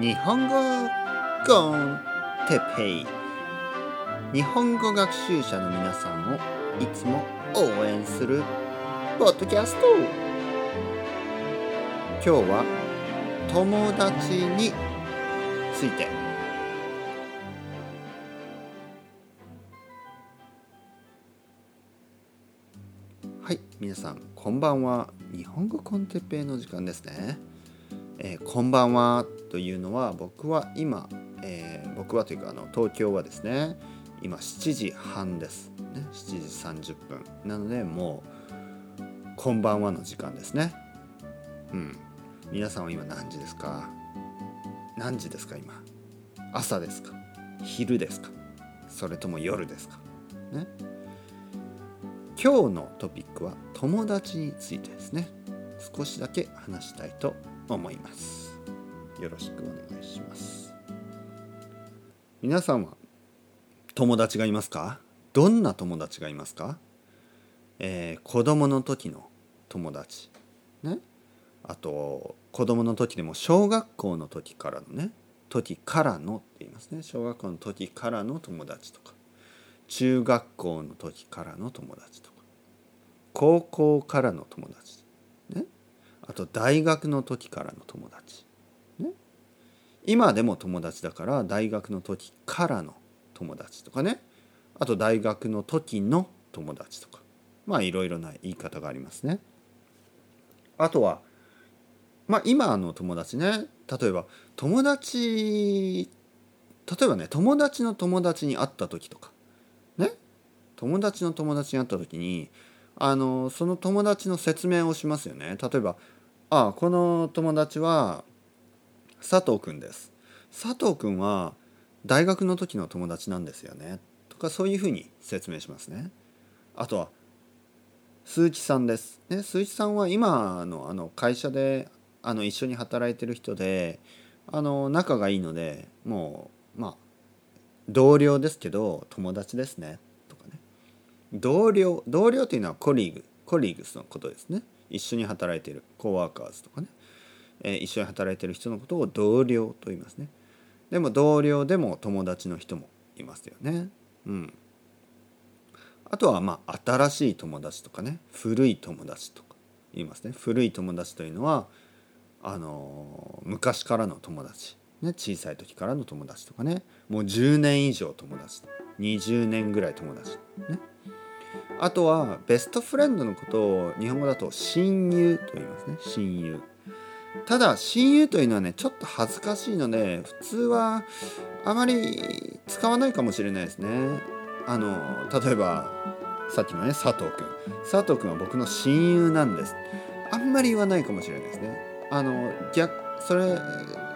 日本語コンテペイ。日本語学習者の皆さんをいつも応援するポッドキャスト。今日は友達について。はい皆さんこんばんは。日本語コンテペイの時間ですね。えー、こんばんはというのは僕は今、えー、僕はというかあの東京はですね今7時半です、ね、7時30分。なのでもうこんばんはの時間ですね。うん。皆さんは今何時ですか？何時ですか今？朝ですか？昼ですか？それとも夜ですか？ね。今日のトピックは友達についてですね。少しだけ話したいと思います。よろしくお願いします。皆さんは友達がいますか？どんな友達がいますか、えー、子供の時の友達。ね？あと子供の時でも小学校の時からのね時からのって言いますね。小学校の時からの友達とか。中学校の時からの友達とか。高校からの友達あと大学の時からの友達、ね、今でも友達だから大学の時からの友達とかね。あと大学の時の友達とか。まあいろいろな言い方がありますね。あとはまあ今の友達ね。例えば友達例えばね友達の友達に会った時とか。ね。友達の友達に会った時にあのその友達の説明をしますよね。例えばあこの友達は佐藤くんです。佐藤くんは大学の時の友達なんですよね。とかそういうふうに説明しますね。あとは鈴木さんです、ね、鈴木さんは今のあの会社であの一緒に働いてる人であの仲がいいのでもうまあ同僚ですけど友達ですね。とかね。同僚同僚というのはコリーグコリーグスのことですね。一緒に働いているコワーカーズとかね、えー、一緒に働いている人のことを同僚と言いますね。でも同僚でも友達の人もいますよね。うん。あとはまあ新しい友達とかね。古い友達とか言いますね。古い友達というのはあのー、昔からの友達、ね、小さい時からの友達とかね。もう10年以上友達20年ぐらい友達ね。あとはベストフレンドのことを日本語だと親友と言いますね。親友。ただ親友というのはねちょっと恥ずかしいので普通はあまり使わないかもしれないですね。あの例えばさっきのね佐藤君佐藤君は僕の親友なんです。あんまり言わないかもしれないですね。あの逆それ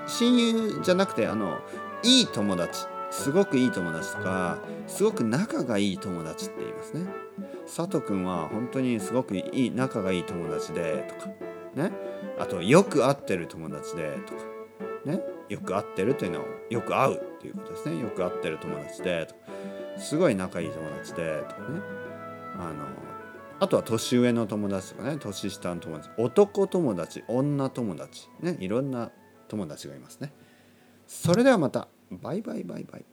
親友じゃなくてあのいい友達。すごくいい友達とかすごく仲がいい友達って言いますね。佐藤君は本当にすごくいい仲がいい友達でとかね。あとよく会ってる友達でとかね。よく会ってるというのはよく会うっていうことですね。よく会ってる友達でとか。すごい仲いい友達でとかね。あのあとは年上の友達とかね。年下の友達。男友達女友達ね。いろんな友達がいますね。それではまた。バイバイバイバイ。